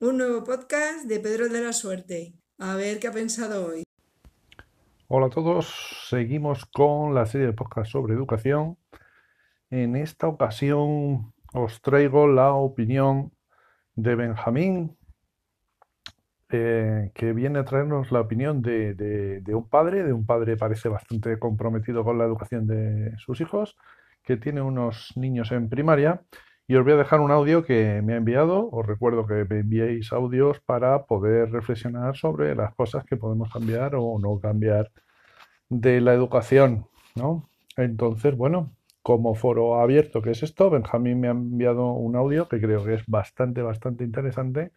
Un nuevo podcast de Pedro de la Suerte. A ver qué ha pensado hoy. Hola a todos, seguimos con la serie de podcast sobre educación. En esta ocasión os traigo la opinión de Benjamín, eh, que viene a traernos la opinión de, de un padre, de un padre parece bastante comprometido con la educación de sus hijos, que tiene unos niños en primaria y os voy a dejar un audio que me ha enviado. Os recuerdo que me enviéis audios para poder reflexionar sobre las cosas que podemos cambiar o no cambiar de la educación, ¿no? Entonces, bueno, como foro abierto que es esto, Benjamín me ha enviado un audio que creo que es bastante, bastante interesante.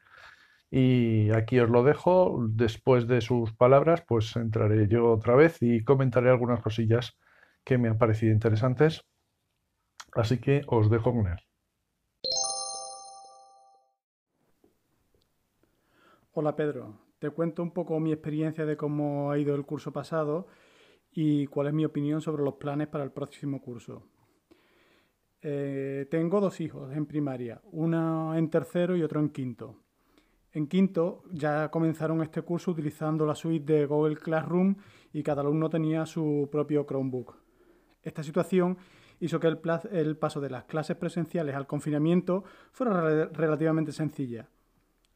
Y aquí os lo dejo. Después de sus palabras, pues entraré yo otra vez y comentaré algunas cosillas que me han parecido interesantes. Así que os dejo con él. Hola Pedro, te cuento un poco mi experiencia de cómo ha ido el curso pasado y cuál es mi opinión sobre los planes para el próximo curso. Eh, tengo dos hijos en primaria, uno en tercero y otro en quinto. En quinto ya comenzaron este curso utilizando la suite de Google Classroom y cada alumno tenía su propio Chromebook. Esta situación hizo que el, el paso de las clases presenciales al confinamiento fuera relativamente sencilla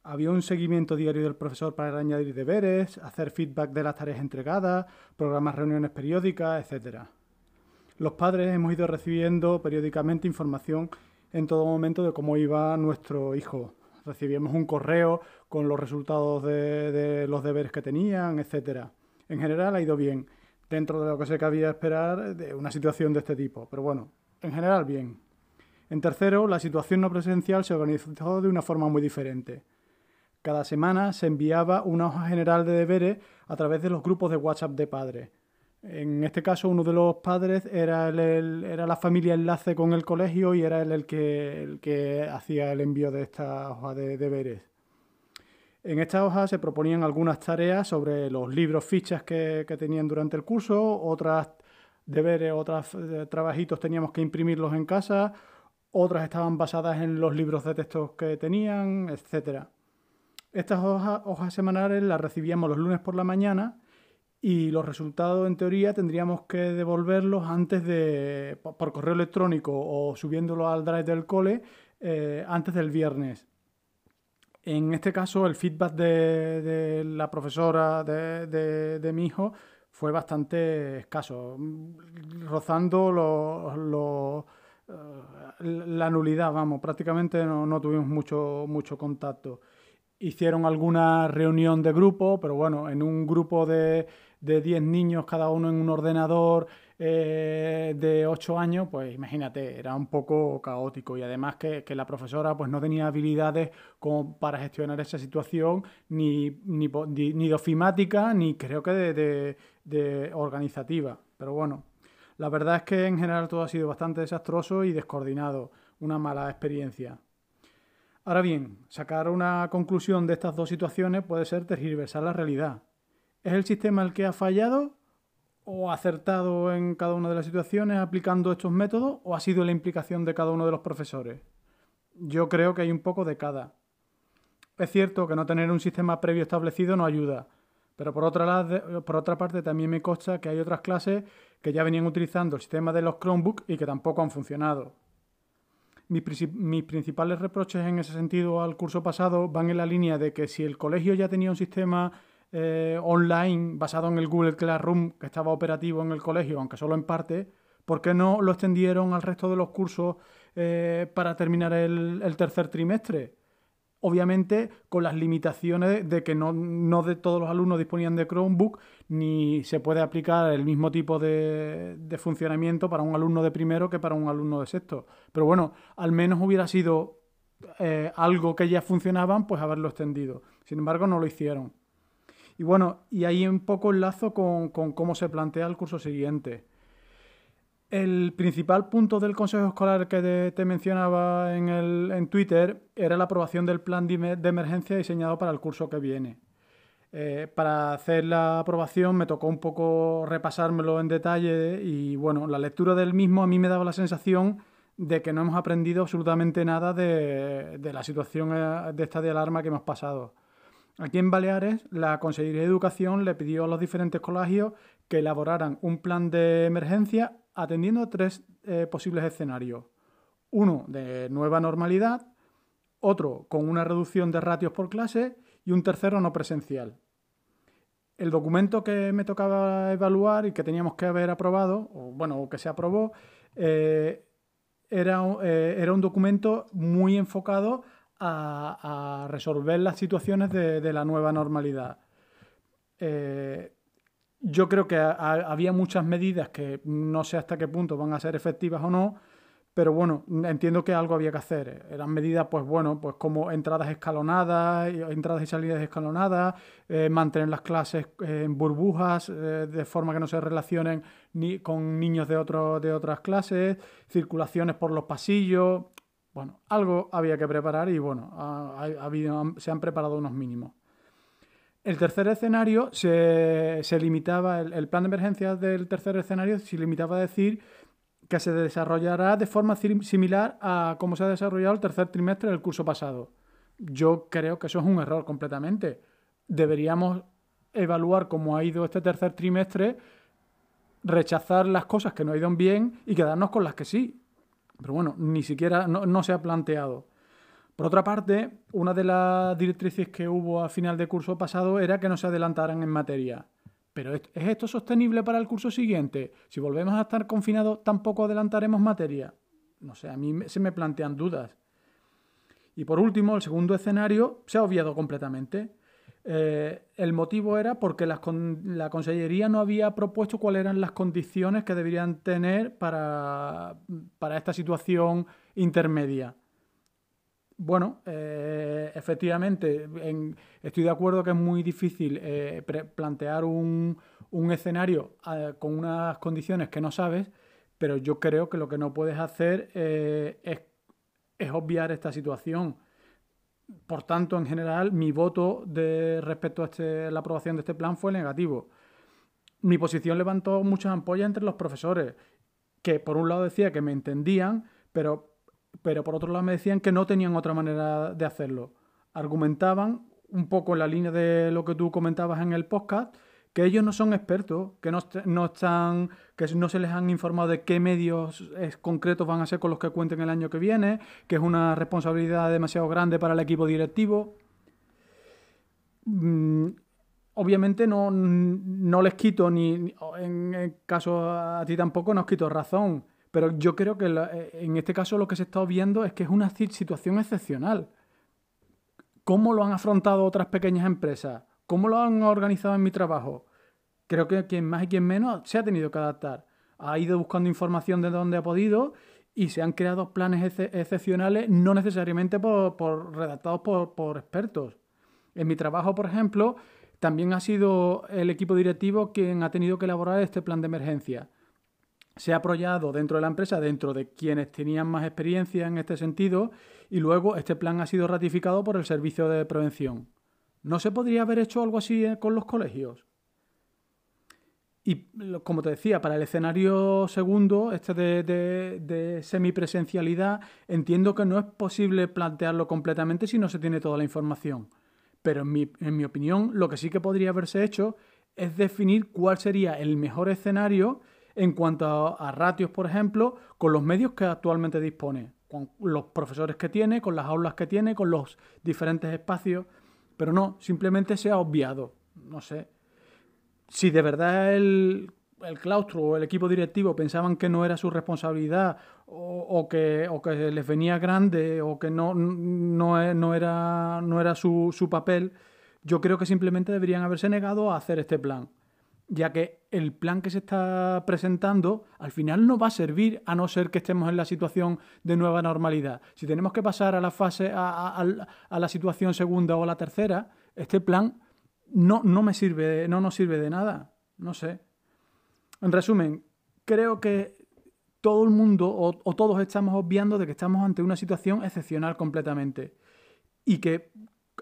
había un seguimiento diario del profesor para añadir deberes, hacer feedback de las tareas entregadas, programar reuniones periódicas, etc. Los padres hemos ido recibiendo periódicamente información en todo momento de cómo iba nuestro hijo. Recibíamos un correo con los resultados de, los deberes que tenían, etc. En general ha ido bien, dentro de lo que se cabía esperar de una situación de este tipo. Pero bueno, en general bien. En tercero, la situación no presencial se organizó de una forma muy diferente. Cada semana se enviaba una hoja general de deberes a través de los grupos de WhatsApp de padres. En este caso, uno de los padres era, era la familia enlace con el colegio y era él el que, el hacía el envío de esta hoja de deberes. En esta hoja se proponían algunas tareas sobre los libros, fichas que, que tenían durante el curso, otras deberes, otros eh, trabajitos teníamos que imprimirlos en casa, otras estaban basadas en los libros de textos que tenían, etcétera. Estas hojas, semanales las recibíamos los lunes por la mañana y los resultados en teoría tendríamos que devolverlos antes de por correo electrónico o subiéndolo al drive del cole eh, antes del viernes. En este caso el feedback de, la profesora de, mi hijo fue bastante escaso, rozando eh, la nulidad, vamos, prácticamente no, no tuvimos mucho, mucho contacto hicieron alguna reunión de grupo, pero bueno, en un grupo de, de 10 niños, cada uno en un ordenador eh, de 8 años, pues imagínate, era un poco caótico y además que, la profesora pues no tenía habilidades como para gestionar esa situación, ni, ni, ni de ofimática, ni creo que de, de organizativa. Pero bueno, la verdad es que en general todo ha sido bastante desastroso y descoordinado, una mala experiencia. Ahora bien, sacar una conclusión de estas dos situaciones puede ser tergiversar la realidad. ¿Es el sistema el que ha fallado o ha acertado en cada una de las situaciones aplicando estos métodos o ha sido la implicación de cada uno de los profesores? Yo creo que hay un poco de cada. Es cierto que no tener un sistema previo establecido no ayuda, pero por otra, por otra parte también me consta que hay otras clases que ya venían utilizando el sistema de los Chromebooks y que tampoco han funcionado. Mis, principales reproches en ese sentido al curso pasado van en la línea de que si el colegio ya tenía un sistema eh, online basado en el Google Classroom que estaba operativo en el colegio, aunque solo en parte, ¿por qué no lo extendieron al resto de los cursos eh, para terminar el tercer trimestre? Obviamente con las limitaciones de que no, de todos los alumnos disponían de Chromebook, ni se puede aplicar el mismo tipo de, funcionamiento para un alumno de primero que para un alumno de sexto. Pero bueno, al menos hubiera sido eh, algo que ya funcionaban, pues haberlo extendido. Sin embargo, no lo hicieron. Y bueno, y ahí un poco enlazo con, con cómo se plantea el curso siguiente. El principal punto del Consejo Escolar que te mencionaba en, el, en Twitter era la aprobación del plan de, emergencia diseñado para el curso que viene. Eh, para hacer la aprobación me tocó un poco repasármelo en detalle y bueno, la lectura del mismo a mí me daba la sensación de que no hemos aprendido absolutamente nada de, de la situación eh, de esta de alarma que hemos pasado. Aquí en Baleares, la Consejería de Educación le pidió a los diferentes colegios que elaboraran un plan de emergencia atendiendo a tres eh, posibles escenarios. Uno de nueva normalidad, otro con una reducción de ratios por clase y un tercero no presencial. El documento que me tocaba evaluar y que teníamos que haber aprobado, o bueno, que se aprobó, eh, era, eh, era un documento muy enfocado a, resolver las situaciones de, la nueva normalidad. Yo creo que había muchas medidas que no sé hasta qué punto van a ser efectivas o no, pero bueno, entiendo que algo había que hacer. Eran medidas, pues bueno, pues como entradas escalonadas, entradas y salidas escalonadas, eh, mantener las clases en burbujas, eh, de forma que no se relacionen ni con niños de, otro, de otras clases, circulaciones por los pasillos. Bueno, algo había que preparar y bueno, ha, se han preparado unos mínimos. El tercer escenario se, limitaba, el, plan de emergencia del tercer escenario se limitaba a decir que se desarrollará de forma similar a cómo se ha desarrollado el tercer trimestre del curso pasado. Yo creo que eso es un error completamente. Deberíamos evaluar cómo ha ido este tercer trimestre, rechazar las cosas que no han ido bien y quedarnos con las que sí. Pero bueno, ni siquiera no, se ha planteado. Por otra parte, una de las directrices que hubo a final de curso pasado era que no se adelantaran en materia. Pero ¿es esto sostenible para el curso siguiente? Si volvemos a estar confinados, tampoco adelantaremos materia. No sé, a mí se me plantean dudas. Y por último, el segundo escenario se ha obviado completamente. Eh, el motivo era porque la, Consellería no había propuesto cuáles eran las condiciones que deberían tener para, esta situación intermedia. Bueno, eh, efectivamente, estoy de acuerdo que es muy difícil eh, plantear un, escenario con unas condiciones que no sabes, pero yo creo que lo que no puedes hacer es, es obviar esta situación por tanto, en general, mi voto respecto a este, la aprobación de este plan fue negativo. Mi posición levantó muchas ampollas entre los profesores, que por un lado decía que me entendían, pero, pero por otro lado me decían que no tenían otra manera de hacerlo. Argumentaban un poco en la línea de lo que tú comentabas en el podcast, que ellos no son expertos, que no, están, que no se les han informado de qué medios concretos van a ser con los que cuenten el año que viene, que es una responsabilidad demasiado grande para el equipo directivo. Mm, obviamente no, no, les quito, ni en caso a ti tampoco, no os quito razón, pero yo creo que en este caso lo que se está viendo es que es una situación excepcional. ¿Cómo lo han afrontado otras pequeñas empresas? ¿Cómo lo han organizado en mi trabajo? Creo que quien más y quien menos se ha tenido que adaptar. Ha ido buscando información de donde ha podido y se han creado planes excepcionales, no necesariamente por, redactados por, expertos. En mi trabajo, por ejemplo, también ha sido el equipo directivo quien ha tenido que elaborar este plan de emergencia. Se ha apoyado dentro de la empresa, dentro de quienes tenían más experiencia en este sentido, y luego este plan ha sido ratificado por el Servicio de Prevención. ¿No se podría haber hecho algo así eh, con los colegios? Y como te decía, para el escenario segundo, este de, semipresencialidad, entiendo que no es posible plantearlo completamente si no se tiene toda la información. Pero en mi, en mi opinión, lo que sí que podría haberse hecho es definir cuál sería el mejor escenario en cuanto a, ratios, por ejemplo, con los medios que actualmente dispone, con los profesores que tiene, con las aulas que tiene, con los diferentes espacios. Pero no, simplemente se ha obviado. No sé. Si de verdad el, claustro o el equipo directivo pensaban que no era su responsabilidad o, que, que, les venía grande o que no, no, era, no era su, su papel, yo creo que simplemente deberían haberse negado a hacer este plan ya que el plan que se está presentando al final no va a servir a no ser que estemos en la situación de nueva normalidad. Si tenemos que pasar a la fase, a, la situación segunda o a la tercera, este plan no, no me sirve, no nos sirve de nada. No sé. En resumen, creo que todo el mundo o todos estamos obviando de que estamos ante una situación excepcional completamente. Y que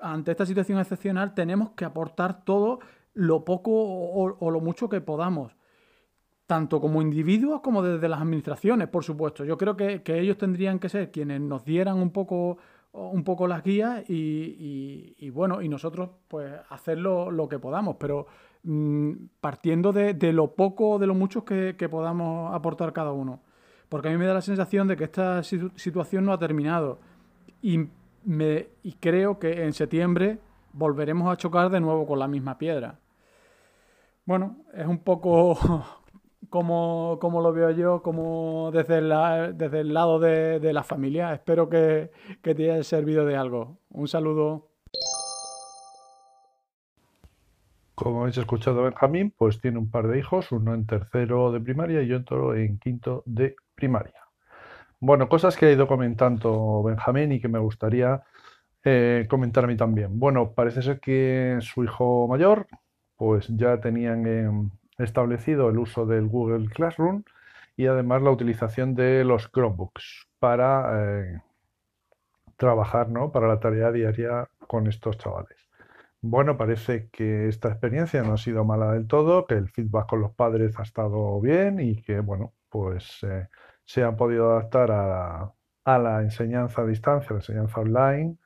ante esta situación excepcional tenemos que aportar todo lo poco o, lo mucho que podamos. tanto como individuos como desde las administraciones, por supuesto. Yo creo que, ellos tendrían que ser quienes nos dieran un poco, un poco las guías y, bueno, y nosotros pues hacer lo, que podamos, pero mm, partiendo de, lo poco o de lo mucho que, podamos aportar cada uno. Porque a mí me da la sensación de que esta situación no ha terminado y, me, y creo que en septiembre volveremos a chocar de nuevo con la misma piedra. Bueno, es un poco como, como lo veo yo, como desde, desde el lado de, la familia. Espero que, que te haya servido de algo. Un saludo. Como habéis escuchado, Benjamín, pues tiene un par de hijos, uno en tercero de primaria y otro en quinto de primaria. Bueno, cosas que ha ido comentando Benjamín y que me gustaría eh, comentar a mí también. Bueno, parece ser que su hijo mayor, pues ya tenían em, establecido el uso del Google Classroom y además la utilización de los Chromebooks para eh, trabajar, ¿no? Para la tarea diaria con estos chavales. Bueno, parece que esta experiencia no ha sido mala del todo, que el feedback con los padres ha estado bien y que, bueno, pues eh, se han podido adaptar a, la enseñanza a distancia, a la enseñanza online,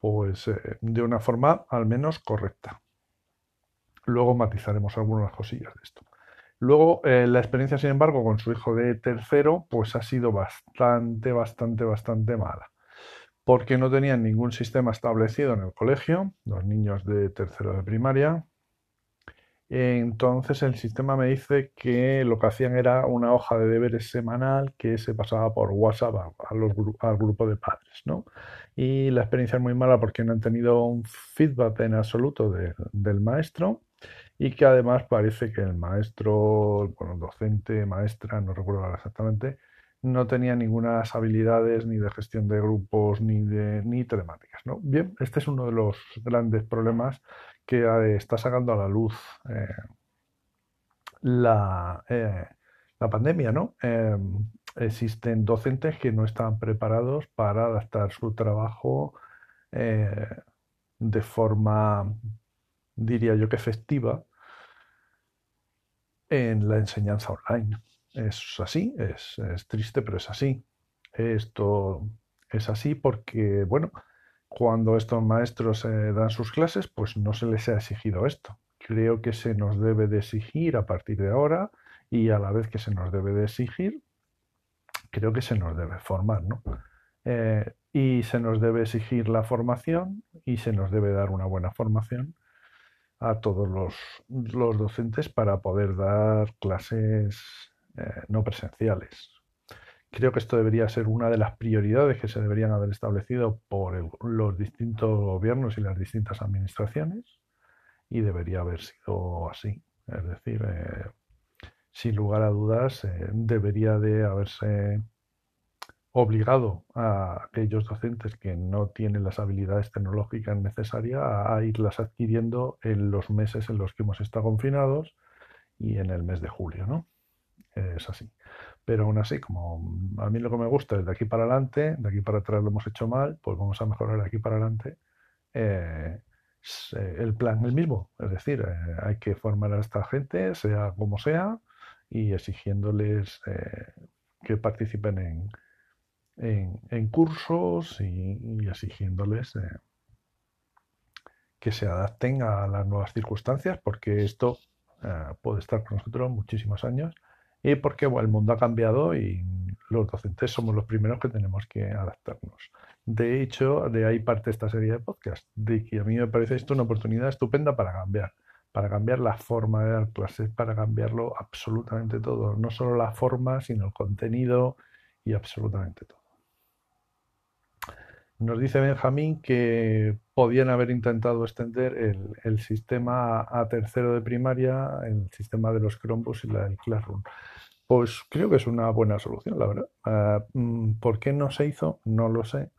pues eh, de una forma al menos correcta. Luego matizaremos algunas cosillas de esto. Luego, eh, la experiencia, sin embargo, con su hijo de tercero, pues ha sido bastante, bastante, bastante mala. Porque no tenían ningún sistema establecido en el colegio, los niños de tercero de primaria. Entonces el sistema me dice que lo que hacían era una hoja de deberes semanal que se pasaba por WhatsApp al grupo de padres, ¿no? Y la experiencia es muy mala porque no han tenido un feedback en absoluto del maestro y que además parece que el maestro, bueno, docente, maestra, no recuerdo exactamente, no tenía ninguna habilidades ni de gestión de grupos ni de ni telemáticas. ¿no? Bien, este es uno de los grandes problemas que eh, está sacando a la luz eh, la, eh, la, pandemia. ¿no? Em, existen docentes que no están preparados para adaptar su trabajo de forma diría yo que efectiva en la enseñanza online. Es así, es, triste, pero es así. Esto es así porque, bueno, cuando estos maestros eh, dan sus clases, pues no se les ha exigido esto. Creo que se nos debe de exigir a partir de ahora y a la vez que se nos debe de exigir, creo que se nos debe formar, ¿no? Eh, y se nos debe exigir la formación y se nos debe dar una buena formación a todos los, docentes para poder dar clases eh, no presenciales. Creo que esto debería ser una de las prioridades que se deberían haber establecido por los distintos gobiernos y las distintas administraciones y debería haber sido así. Es decir, eh, sin lugar a dudas, eh, debería de haberse obligado a aquellos docentes que no tienen las habilidades tecnológicas necesarias a irlas adquiriendo en los meses en los que hemos estado confinados y en el mes de julio, ¿no? Es así. Pero aún así, como a mí lo que me gusta es de aquí para adelante, de aquí para atrás lo hemos hecho mal, pues vamos a mejorar de aquí para adelante. Eh, eh, el plan es el mismo, es decir, eh, hay que formar a esta gente, sea como sea, y exigiéndoles que participen en, en, cursos y, exigiéndoles eh, que se adapten a las nuevas circunstancias, porque esto eh, puede estar con nosotros muchísimos años y porque el mundo ha cambiado y los docentes somos los primeros que tenemos que adaptarnos. De hecho, de ahí parte esta serie de podcast, de que a mí me parece esto una oportunidad estupenda para cambiar, para cambiar la forma de dar clases, para cambiarlo absolutamente todo, no solo la forma, sino el contenido y absolutamente todo. Nos dice Benjamín que podían haber intentado extender el, sistema a tercero de primaria, el sistema de los Chromebooks y la del Classroom. Pues creo que es una buena solución, la verdad. Ah, mm, ¿Por qué no se hizo? No lo sé.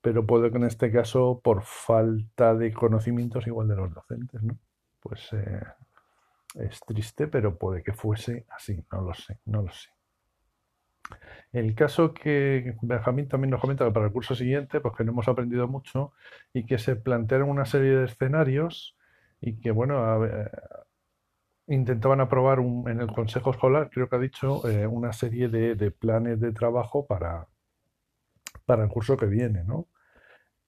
Pero puede que en este caso, por falta de conocimientos igual de los docentes, ¿no? Pues eh, es triste, pero puede que fuese así. No lo sé, no lo sé. El caso que Benjamín también nos comenta que para el curso siguiente, pues que no hemos aprendido mucho y que se plantearon una serie de escenarios y que, bueno, intentaban aprobar en el Consejo Escolar, creo que ha dicho, eh, una serie de, planes de trabajo para, para el curso que viene, ¿no?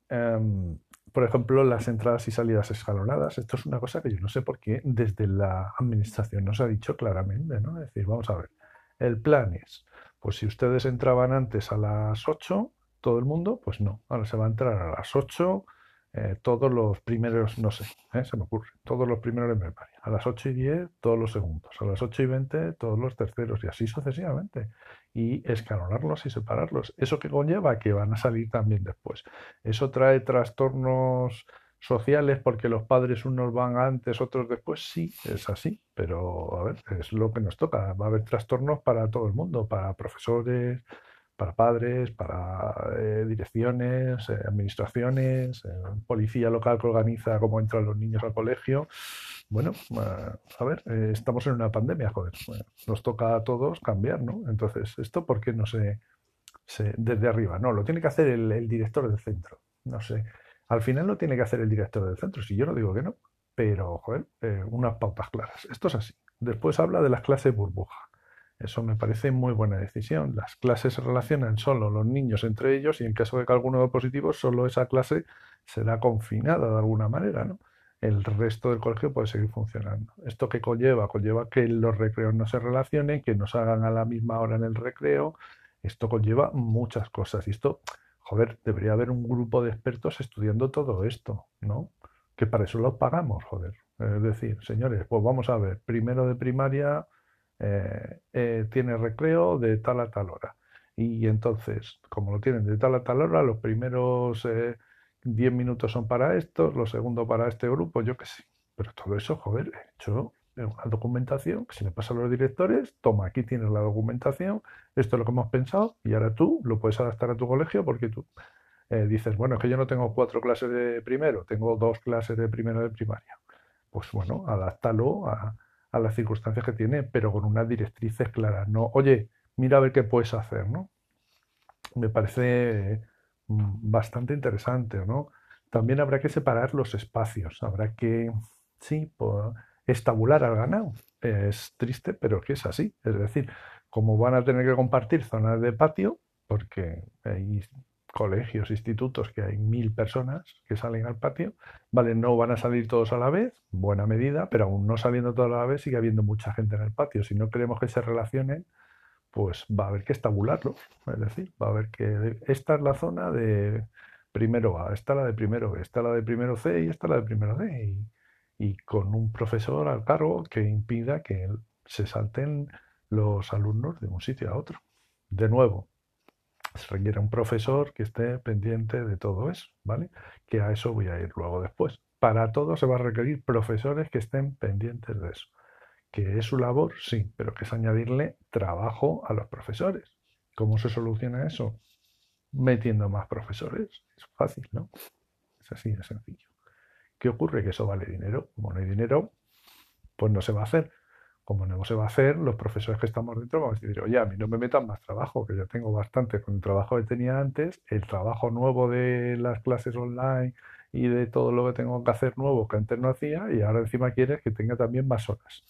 Em, por ejemplo, las entradas y salidas escalonadas. Esto es una cosa que yo no sé por qué desde la administración no se ha dicho claramente, ¿no? Es decir, vamos a ver, el plan es, pues si ustedes entraban antes a las 8, todo el mundo, pues no, ahora se va a entrar a las 8, eh, todos los primeros, no sé, ¿eh? se me ocurre, todos los primeros de primaria, a las 8 y 10, todos los segundos, a las 8 y 20, todos los terceros, y así sucesivamente, y escalonarlos y separarlos. ¿Eso que conlleva? Que van a salir también después. ¿Eso trae trastornos sociales porque los padres unos van antes, otros después? Sí, es así, pero a ver, es lo que nos toca. Va a haber trastornos para todo el mundo, para profesores, para padres, para eh, direcciones, eh, administraciones, eh, policía local que organiza cómo entran los niños al colegio. Bueno, a ver, estamos en una pandemia, joder. Nos toca a todos cambiar, ¿no? Entonces, ¿esto por qué no se, se- desde arriba? No, lo tiene que hacer el, el director del centro. No sé. Al final lo tiene que hacer el director del centro, si yo no digo que no, pero, joder, eh, unas pautas claras. Esto es así. Después habla de las clases burbuja. Eso me parece muy buena decisión. Las clases se relacionan solo los niños entre ellos y en caso de que alguno dé positivo, solo esa clase será confinada de alguna manera, ¿no? El resto del colegio puede seguir funcionando. ¿Esto qué conlleva? Conlleva que los recreos no se relacionen, que no se hagan a la misma hora en el recreo. Esto conlleva muchas cosas. Y esto, joder, debería haber un grupo de expertos estudiando todo esto, ¿no? Que para eso lo pagamos, joder. Es decir, señores, pues vamos a ver, primero de primaria eh, eh, tiene recreo de tal a tal hora. Y entonces, como lo tienen de tal a tal hora, los primeros eh, 10 minutos son para estos, los segundos para este grupo, yo qué sé. Pero todo eso, joder, he hecho una documentación que se le pasa a los directores, toma, aquí tienes la documentación, esto es lo que hemos pensado, y ahora tú lo puedes adaptar a tu colegio porque tú eh, dices, bueno, es que yo no tengo cuatro clases de primero, tengo dos clases de primero de primaria. Pues bueno, adáptalo a, a las circunstancias que tiene, pero con unas directrices claras. No, oye, mira a ver qué puedes hacer, ¿no? Me parece mm, bastante interesante, ¿no? También habrá que separar los espacios, habrá que, sí, pues, estabular al ganado. Es triste, pero que es así. Es decir, como van a tener que compartir zonas de patio, porque hay colegios, institutos que hay mil personas que salen al patio, vale, no van a salir todos a la vez, buena medida, pero aún no saliendo todos a la vez sigue habiendo mucha gente en el patio. Si no queremos que se relacionen, pues va a haber que estabularlo. Es decir, va a haber que esta es la zona de primero A, esta la de primero B, esta la de primero C y esta la de primero D. Y, y con un profesor al cargo que impida que se salten los alumnos de un sitio a otro. De nuevo, se requiere un profesor que esté pendiente de todo eso, ¿vale? Que a eso voy a ir luego después. Para todo se va a requerir profesores que estén pendientes de eso. ¿Que es su labor? Sí, pero que es añadirle trabajo a los profesores. ¿Cómo se soluciona eso? Metiendo más profesores. Es fácil, ¿no? Es así de sencillo. ¿Qué ocurre? Que eso vale dinero. Como no hay dinero, pues no se va a hacer. Como no se va a hacer, los profesores que estamos dentro vamos a decir, oye, a mí no me metan más trabajo, que ya tengo bastante con el trabajo que tenía antes, el trabajo nuevo de las clases online y de todo lo que tengo que hacer nuevo que antes no hacía y ahora encima quieres que tenga también más horas.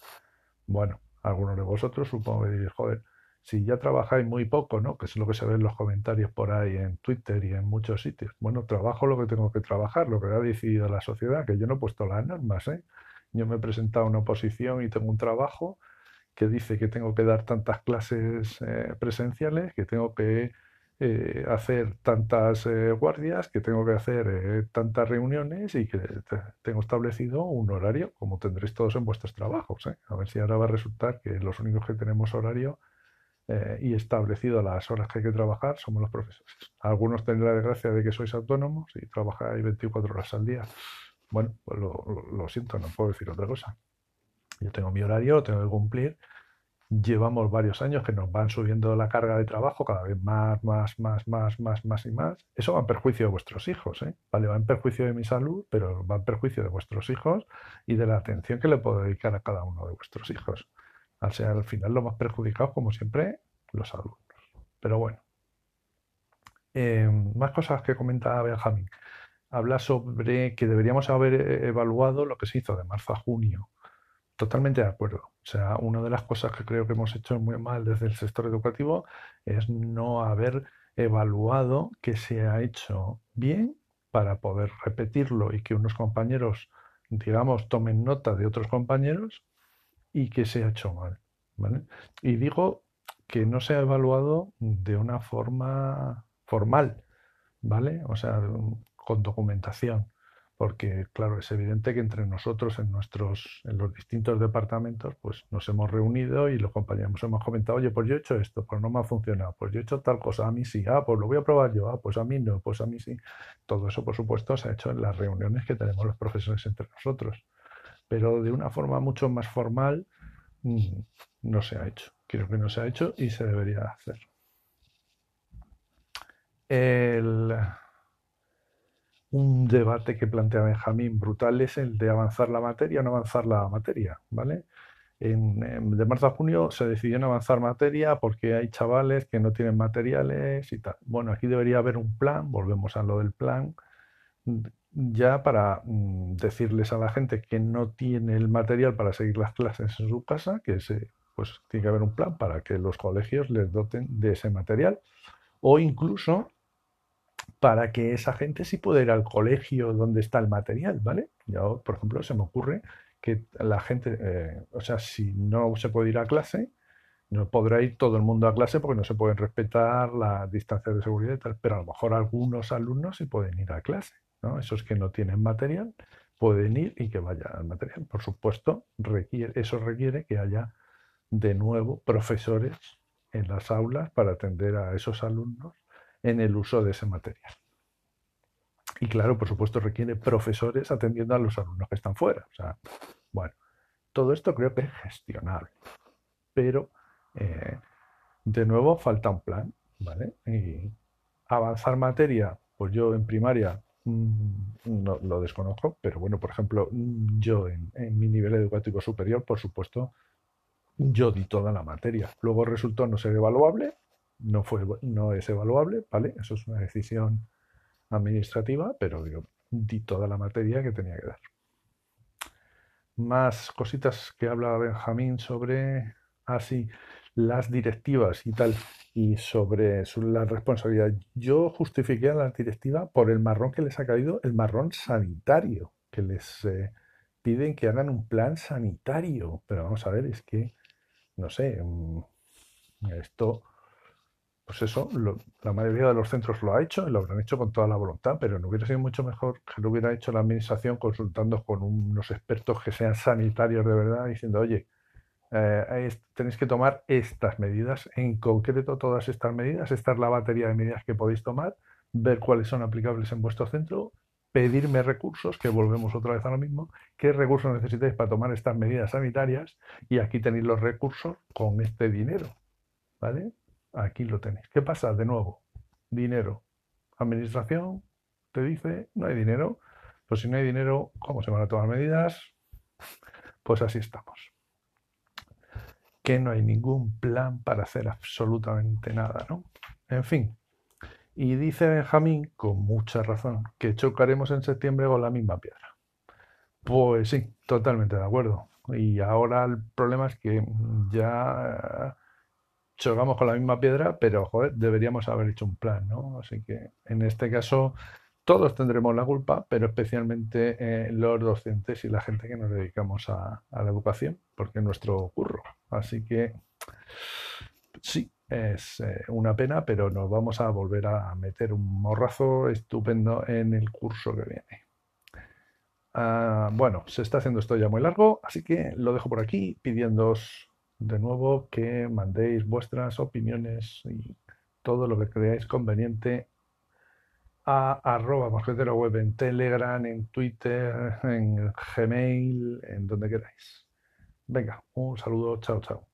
Bueno, algunos de vosotros supongo que diréis, joder, si ya trabajáis muy poco, ¿no? Que es lo que se ve en los comentarios por ahí en Twitter y en muchos sitios. Bueno, trabajo lo que tengo que trabajar, lo que ha decidido la sociedad, que yo no he puesto las normas, ¿eh? Yo me he presentado a una oposición y tengo un trabajo que dice que tengo que dar tantas clases eh, presenciales, que tengo que eh, hacer tantas guardias, que tengo que hacer tantas reuniones y que te- tengo establecido un horario, como tendréis todos en vuestros trabajos. A ver si ahora va a resultar que los únicos que tenemos horario eh, y establecido las horas que hay que trabajar somos los profesores. Algunos tendrán la desgracia de que sois autónomos y trabajáis 24 horas al día. Bueno, pues lo, lo- siento, no puedo decir otra cosa. Yo tengo mi horario, tengo que cumplir. Llevamos varios años que nos van subiendo la carga de trabajo cada vez más, más, más, más, más, más y más. Eso va en perjuicio de vuestros hijos, ¿eh? Vale, va en perjuicio de mi salud, pero va en perjuicio de vuestros hijos y de la atención que le puedo dedicar a cada uno de vuestros hijos. Al ser al final los más perjudicados, como siempre, los alumnos. Pero bueno. Eh, más cosas que comenta Benjamín. Habla sobre que deberíamos haber eh, evaluado lo que se hizo de marzo a junio. totalmente de acuerdo. O sea, una de las cosas que creo que hemos hecho muy mal desde el sector educativo es no haber evaluado que se ha hecho bien para poder repetirlo y que unos compañeros, digamos, tomen nota de otros compañeros y que se ha hecho mal. ¿vale? Y digo que no se ha evaluado de una forma formal, ¿vale? O sea, con documentación porque claro, es evidente que entre nosotros en nuestros, en los distintos departamentos, pues nos hemos reunido y los compañeros hemos comentado, oye, pues yo he hecho esto, pues no me ha funcionado, pues yo he hecho tal cosa, a mí sí, ah, pues lo voy a probar yo, ah, pues a mí no, pues a mí sí. Todo eso, por supuesto, se ha hecho en las reuniones que tenemos los profesores entre nosotros, pero de una forma mucho más formal mm, no se ha hecho. Creo que no se ha hecho y se debería hacer. El un debate que plantea Benjamín brutal es el de avanzar la materia o no avanzar la materia, ¿vale? De marzo a junio se decidió no avanzar materia porque hay chavales que no tienen materiales y tal. Bueno, aquí debería haber un plan, volvemos a lo del plan, ya para mm, decirles a la gente que no tiene el material para seguir las clases en su casa, que se, pues tiene que haber un plan para que los colegios les doten de ese material. O incluso para que esa gente sí pueda ir al colegio donde está el material, ¿vale? Yo, por ejemplo, se me ocurre que la gente, eh, o sea, si no se puede ir a clase, no podrá ir todo el mundo a clase porque no se pueden respetar las distancias de seguridad y tal, pero a lo mejor algunos alumnos sí pueden ir a clase, ¿no? Esos que no tienen material pueden ir y que vayan al material. Por supuesto, eso requiere que haya de nuevo profesores en las aulas para atender a esos alumnos en el uso de ese material. Y claro, por supuesto, requiere profesores atendiendo a los alumnos que están fuera. O sea, bueno, todo esto creo que es gestionable. Pero, eh, de nuevo, falta un plan, ¿vale? Y avanzar materia, pues yo en primaria no, lo desconozco, pero bueno, por ejemplo, yo en, en, mi nivel educativo superior, por supuesto, yo di toda la materia. Luego resultó no ser evaluable no, fue, no es evaluable, ¿vale? Eso es una decisión administrativa, pero digo, di toda la materia que tenía que dar. Más cositas que habla Benjamín sobre así ah, las directivas y tal, y sobre la responsabilidad. Yo justifiqué a la directiva por el marrón que les ha caído, el marrón sanitario, que les eh, piden que hagan un plan sanitario. Pero vamos a ver, es que, no sé, mm, esto pues eso, la mayoría de los centros lo ha hecho y lo habrán hecho con toda la voluntad, pero no hubiera sido mucho mejor que lo hubiera hecho la administración consultando con unos expertos que sean sanitarios de verdad, diciendo, oye, eh, tenéis que tomar estas medidas, en concreto todas estas medidas, esta es la batería de medidas que podéis tomar, ver cuáles son aplicables en vuestro centro, pedirme recursos, que volvemos otra vez a lo mismo, qué recursos necesitáis para tomar estas medidas sanitarias y aquí tenéis los recursos con este dinero, ¿vale? Aquí lo tenéis. ¿Qué pasa? De nuevo, dinero. Administración te dice, no hay dinero. Pues si no hay dinero, ¿cómo se van a tomar medidas? Pues así estamos. Que no hay ningún plan para hacer absolutamente nada, ¿no? En fin. Y dice Benjamín, con mucha razón, que chocaremos en septiembre con la misma piedra. Pues sí, totalmente de acuerdo. Y ahora el problema es que ya chocamos con la misma piedra, pero joder, deberíamos haber hecho un plan, ¿no? Así que en este caso todos tendremos la culpa, pero especialmente eh, los docentes y la gente que nos dedicamos a, la educación, porque es nuestro curro. Así que sí, es eh, una pena, pero nos vamos a volver a meter un morrazo estupendo en el curso que viene. Ah, bueno, se está haciendo esto ya muy largo, así que lo dejo por aquí pidiéndoos de nuevo que mandéis vuestras opiniones y todo lo que creáis conveniente a arroba en Telegram, en Twitter, en Gmail, en donde queráis. Venga, un saludo, chao, chao.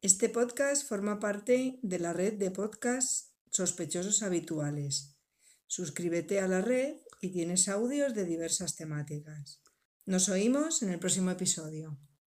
Este podcast forma parte de la red de podcasts sospechosos habituales. Suscríbete a la red y tienes audios de diversas temáticas. Nos oímos en el próximo episodio.